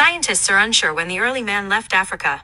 Scientists are unsure when the early man left Africa.